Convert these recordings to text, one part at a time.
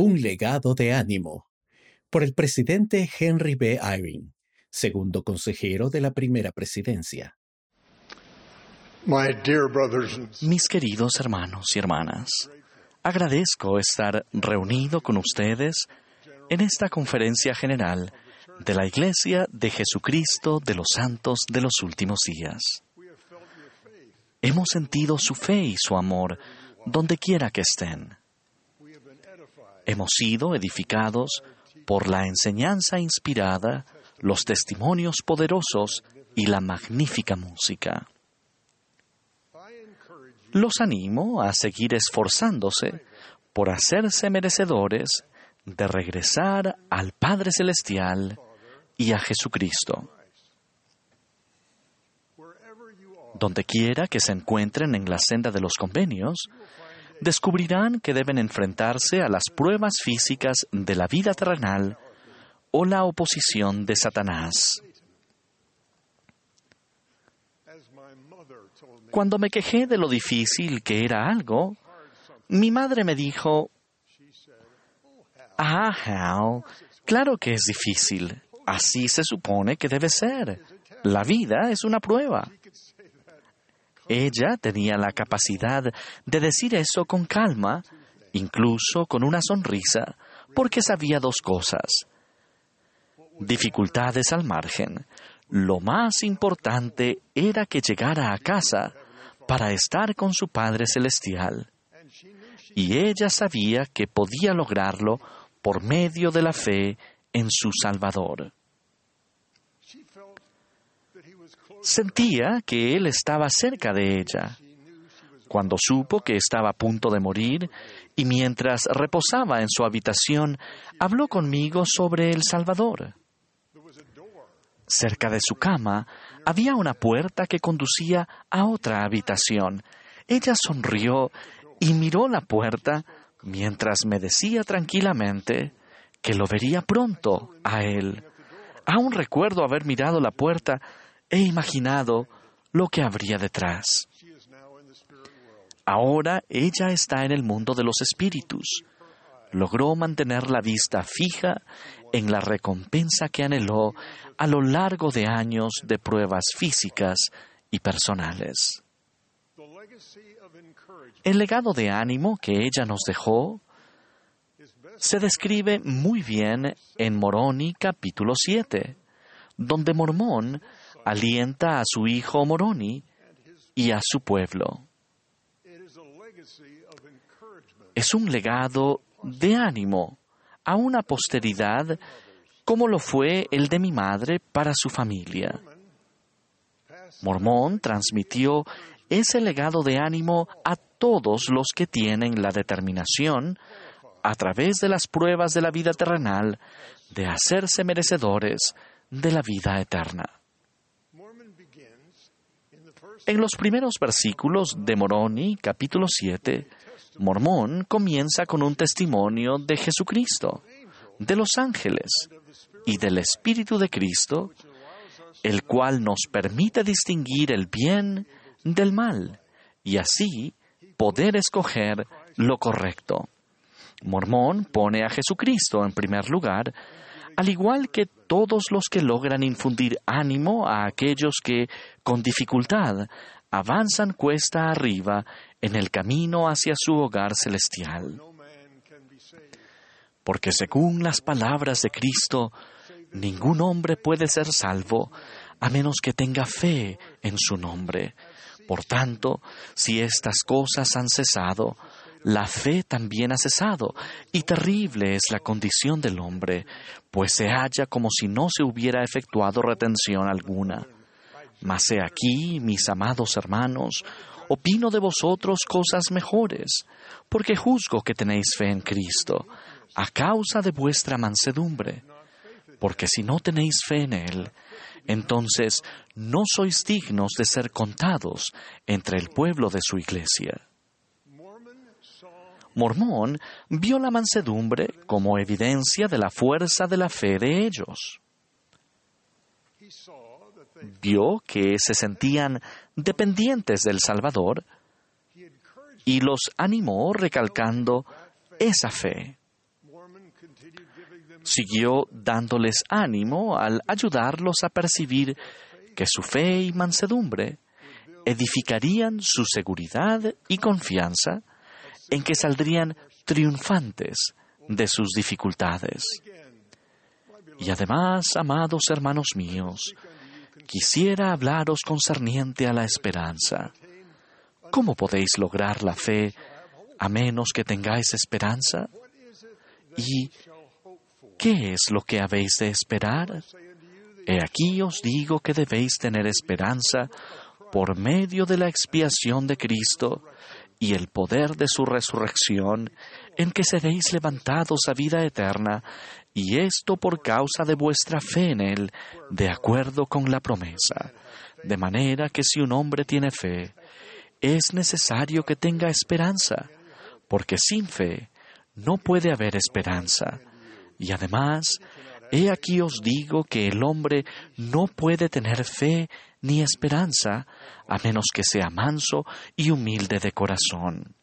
Un legado de ánimo. Por el presidente Henry B. Eyring, segundo consejero de la primera presidencia. Mis queridos hermanos y hermanas, agradezco estar reunido con ustedes en esta conferencia general de la Iglesia de Jesucristo de los Santos de los Últimos Días. Hemos sentido su fe y su amor donde quiera que estén. Hemos sido edificados por la enseñanza inspirada, los testimonios poderosos y la magnífica música. Los animo a seguir esforzándose por hacerse merecedores de regresar al Padre Celestial y a Jesucristo. Donde quiera que se encuentren en la senda de los convenios, descubrirán que deben enfrentarse a las pruebas físicas de la vida terrenal o la oposición de Satanás. Cuando me quejé de lo difícil que era algo, mi madre me dijo, Ah, Hal, claro que es difícil. Así se supone que debe ser. La vida es una prueba. Ella tenía la capacidad de decir eso con calma, incluso con una sonrisa, porque sabía dos cosas. Dificultades al margen. Lo más importante era que llegara a casa para estar con su Padre Celestial. Y ella sabía que podía lograrlo por medio de la fe en su Salvador. Sentía que Él estaba cerca de ella. Cuando supo que estaba a punto de morir y mientras reposaba en su habitación, habló conmigo sobre el Salvador. Cerca de su cama había una puerta que conducía a otra habitación. Ella sonrió y miró la puerta mientras me decía tranquilamente que lo vería pronto a él. Aún recuerdo haber mirado la puerta e imaginado lo que habría detrás. Ahora ella está en el mundo de los espíritus. Logró mantener la vista fija en la recompensa que anheló a lo largo de años de pruebas físicas y personales. El legado de ánimo que ella nos dejó se describe muy bien en Moroni capítulo 7, donde Mormón alienta a su hijo Moroni y a su pueblo. Es un legado de ánimo a una posteridad como lo fue el de mi madre para su familia. Mormón transmitió ese legado de ánimo a todos los que tienen la determinación, a través de las pruebas de la vida terrenal, de hacerse merecedores de la vida eterna. En los primeros versículos de Moroni, capítulo 7, Mormón comienza con un testimonio de Jesucristo, de los ángeles y del Espíritu de Cristo, el cual nos permite distinguir el bien del mal y así poder escoger lo correcto. Mormón pone a Jesucristo en primer lugar al igual que todos los que logran infundir ánimo a aquellos que, con dificultad, avanzan cuesta arriba en el camino hacia su hogar celestial. Porque según las palabras de Cristo, ningún hombre puede ser salvo a menos que tenga fe en su nombre. Por tanto, si estas cosas han cesado, la fe también ha cesado, y terrible es la condición del hombre, pues se halla como si no se hubiera efectuado retención alguna. Mas he aquí, mis amados hermanos, opino de vosotros cosas mejores, porque juzgo que tenéis fe en Cristo, a causa de vuestra mansedumbre. Porque si no tenéis fe en Él, entonces no sois dignos de ser contados entre el pueblo de su iglesia. Mormón vio la mansedumbre como evidencia de la fuerza de la fe de ellos. Vio que se sentían dependientes del Salvador y los animó recalcando esa fe. Siguió dándoles ánimo al ayudarlos a percibir que su fe y mansedumbre edificarían su seguridad y confianza en que saldrían triunfantes de sus dificultades. Y además, amados hermanos míos, quisiera hablaros concerniente a la esperanza. ¿Cómo podéis lograr la fe a menos que tengáis esperanza? ¿Y qué es lo que habéis de esperar? He aquí os digo que debéis tener esperanza por medio de la expiación de Cristo y el poder de su resurrección, en que seréis levantados a vida eterna, y esto por causa de vuestra fe en Él, de acuerdo con la promesa. De manera que si un hombre tiene fe, es necesario que tenga esperanza, porque sin fe no puede haber esperanza. Y además, he aquí os digo que el hombre no puede tener fe ni esperanza a menos que sea manso y humilde de corazón.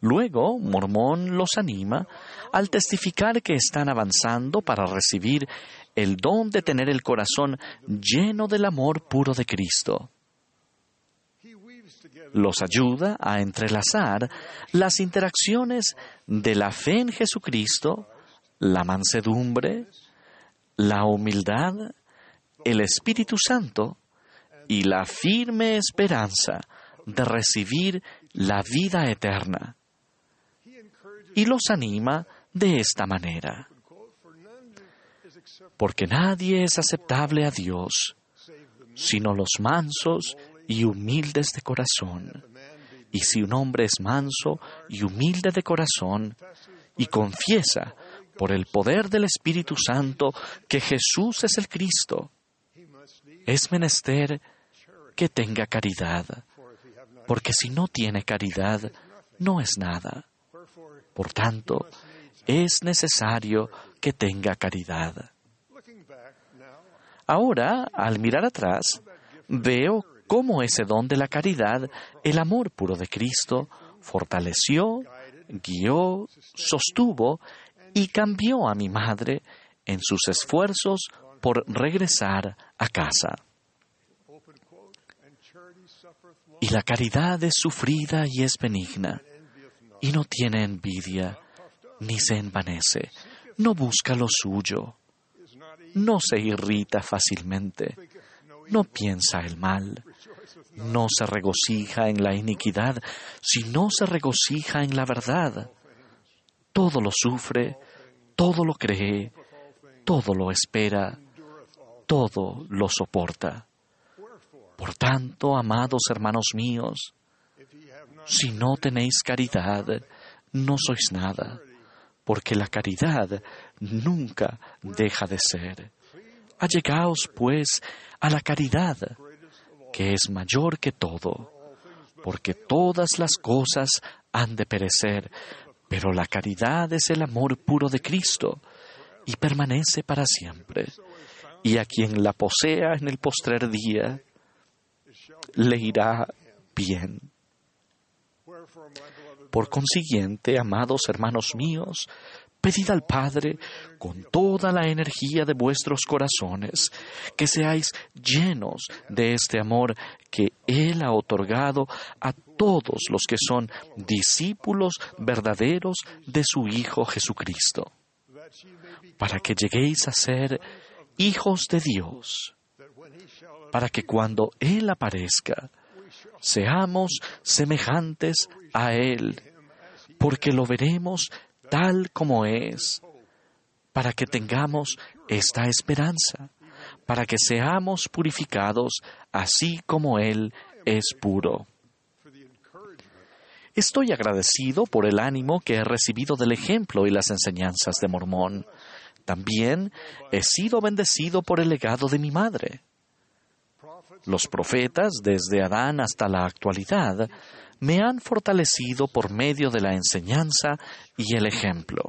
Luego, Mormón los anima al testificar que están avanzando para recibir el don de tener el corazón lleno del amor puro de Cristo. Los ayuda a entrelazar las interacciones de la fe en Jesucristo, la mansedumbre, la humildad, el Espíritu Santo y la firme esperanza de recibir la vida eterna. Y los anima de esta manera. Porque nadie es aceptable a Dios, sino los mansos y humildes de corazón. Y si un hombre es manso y humilde de corazón y confiesa por el poder del Espíritu Santo que Jesús es el Cristo, es menester que tenga caridad, porque si no tiene caridad, no es nada. Por tanto, es necesario que tenga caridad. Ahora, al mirar atrás, veo cómo ese don de la caridad, el amor puro de Cristo, fortaleció, guió, sostuvo y cambió a mi madre en sus esfuerzos por regresar a casa. Y la caridad es sufrida y es benigna, y no tiene envidia, ni se envanece, no busca lo suyo, no se irrita fácilmente, no piensa el mal, no se regocija en la iniquidad, sino se regocija en la verdad. Todo lo sufre, todo lo cree, todo lo espera, todo lo soporta. Por tanto, amados hermanos míos, si no tenéis caridad, no sois nada, porque la caridad nunca deja de ser. Allegaos, pues, a la caridad, que es mayor que todo, porque todas las cosas han de perecer, pero la caridad es el amor puro de Cristo y permanece para siempre y a quien la posea en el postrer día le irá bien. Por consiguiente, amados hermanos míos, pedid al Padre con toda la energía de vuestros corazones que seáis llenos de este amor que Él ha otorgado a todos los que son discípulos verdaderos de su Hijo Jesucristo, para que lleguéis a ser hijos de Dios, para que cuando Él aparezca, seamos semejantes a Él, porque lo veremos tal como es, para que tengamos esta esperanza, para que seamos purificados así como Él es puro. Estoy agradecido por el ánimo que he recibido del ejemplo y las enseñanzas de Mormón. También he sido bendecido por el legado de mi madre. Los profetas, desde Adán hasta la actualidad, me han fortalecido por medio de la enseñanza y el ejemplo.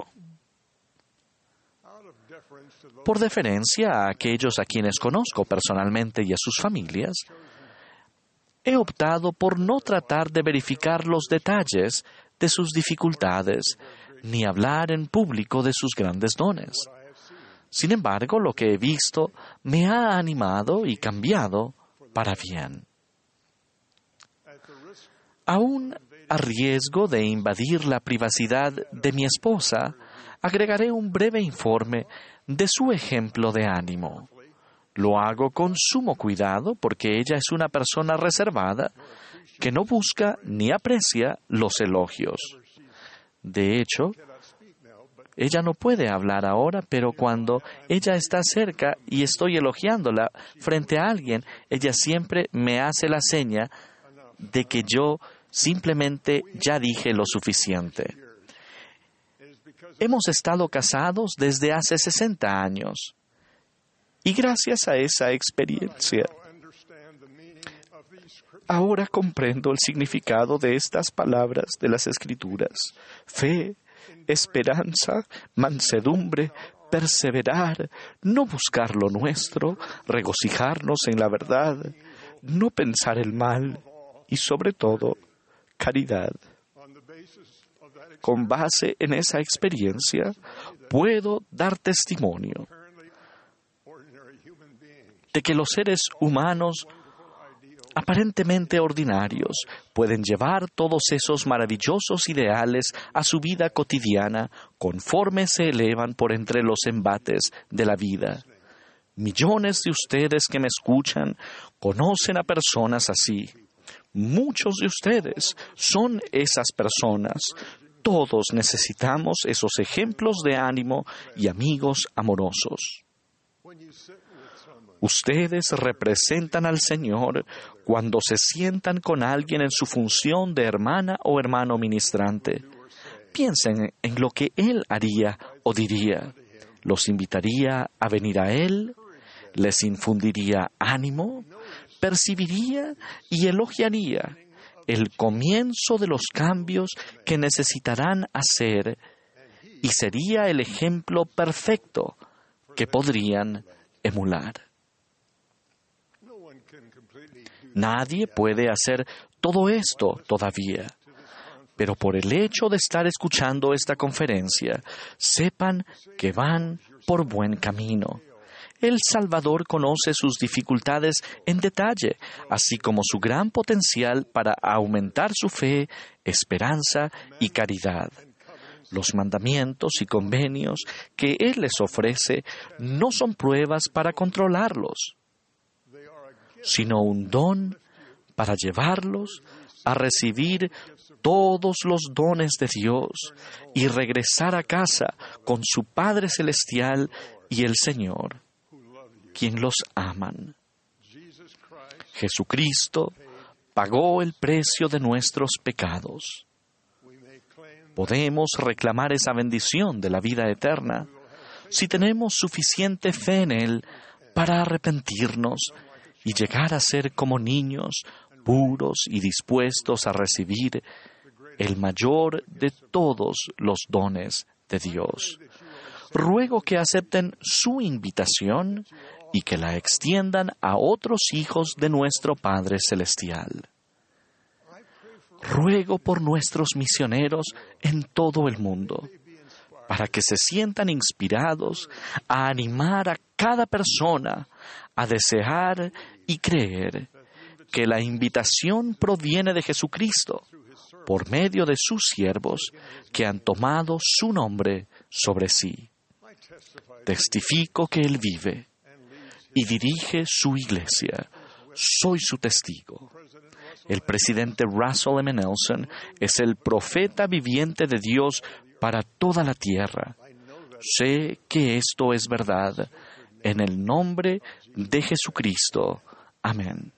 Por deferencia a aquellos a quienes conozco personalmente y a sus familias, he optado por no tratar de verificar los detalles de sus dificultades ni hablar en público de sus grandes dones. Sin embargo, lo que he visto me ha animado y cambiado para bien. Aún a riesgo de invadir la privacidad de mi esposa, agregaré un breve informe de su ejemplo de ánimo. Lo hago con sumo cuidado porque ella es una persona reservada que no busca ni aprecia los elogios. De hecho, ella no puede hablar ahora, pero cuando ella está cerca y estoy elogiándola frente a alguien, ella siempre me hace la seña de que yo simplemente ya dije lo suficiente. Hemos estado casados desde hace 60 años y gracias a esa experiencia, ahora comprendo el significado de estas palabras de las Escrituras. Fe, esperanza, mansedumbre, perseverar, no buscar lo nuestro, regocijarnos en la verdad, no pensar el mal y sobre todo caridad. Con base en esa experiencia, puedo dar testimonio de que los seres humanos aparentemente ordinarios pueden llevar todos esos maravillosos ideales a su vida cotidiana conforme se elevan por entre los embates de la vida. Millones de ustedes que me escuchan conocen a personas así. Muchos de ustedes son esas personas. Todos necesitamos esos ejemplos de ánimo y amigos amorosos. Ustedes representan al Señor cuando se sientan con alguien en su función de hermana o hermano ministrante. Piensen en lo que Él haría o diría. ¿Los invitaría a venir a Él? ¿Les infundiría ánimo? ¿Percibiría y elogiaría el comienzo de los cambios que necesitarán hacer? Y sería el ejemplo perfecto que podrían emular. Nadie puede hacer todo esto todavía. Pero por el hecho de estar escuchando esta conferencia, sepan que van por buen camino. El Salvador conoce sus dificultades en detalle, así como su gran potencial para aumentar su fe, esperanza y caridad. Los mandamientos y convenios que Él les ofrece no son pruebas para controlarlos sino un don para llevarlos a recibir todos los dones de Dios y regresar a casa con su Padre Celestial y el Señor, quien los aman. Jesucristo pagó el precio de nuestros pecados. Podemos reclamar esa bendición de la vida eterna si tenemos suficiente fe en Él para arrepentirnos y llegar a ser como niños puros y dispuestos a recibir el mayor de todos los dones de Dios. Ruego que acepten su invitación y que la extiendan a otros hijos de nuestro Padre Celestial. Ruego por nuestros misioneros en todo el mundo, para que se sientan inspirados a animar a cada persona a desear y creer que la invitación proviene de Jesucristo por medio de sus siervos que han tomado su nombre sobre sí. Testifico que Él vive y dirige su iglesia. Soy su testigo. El presidente Russell M. Nelson es el profeta viviente de Dios para toda la tierra. Sé que esto es verdad en el nombre de Jesucristo. Amen.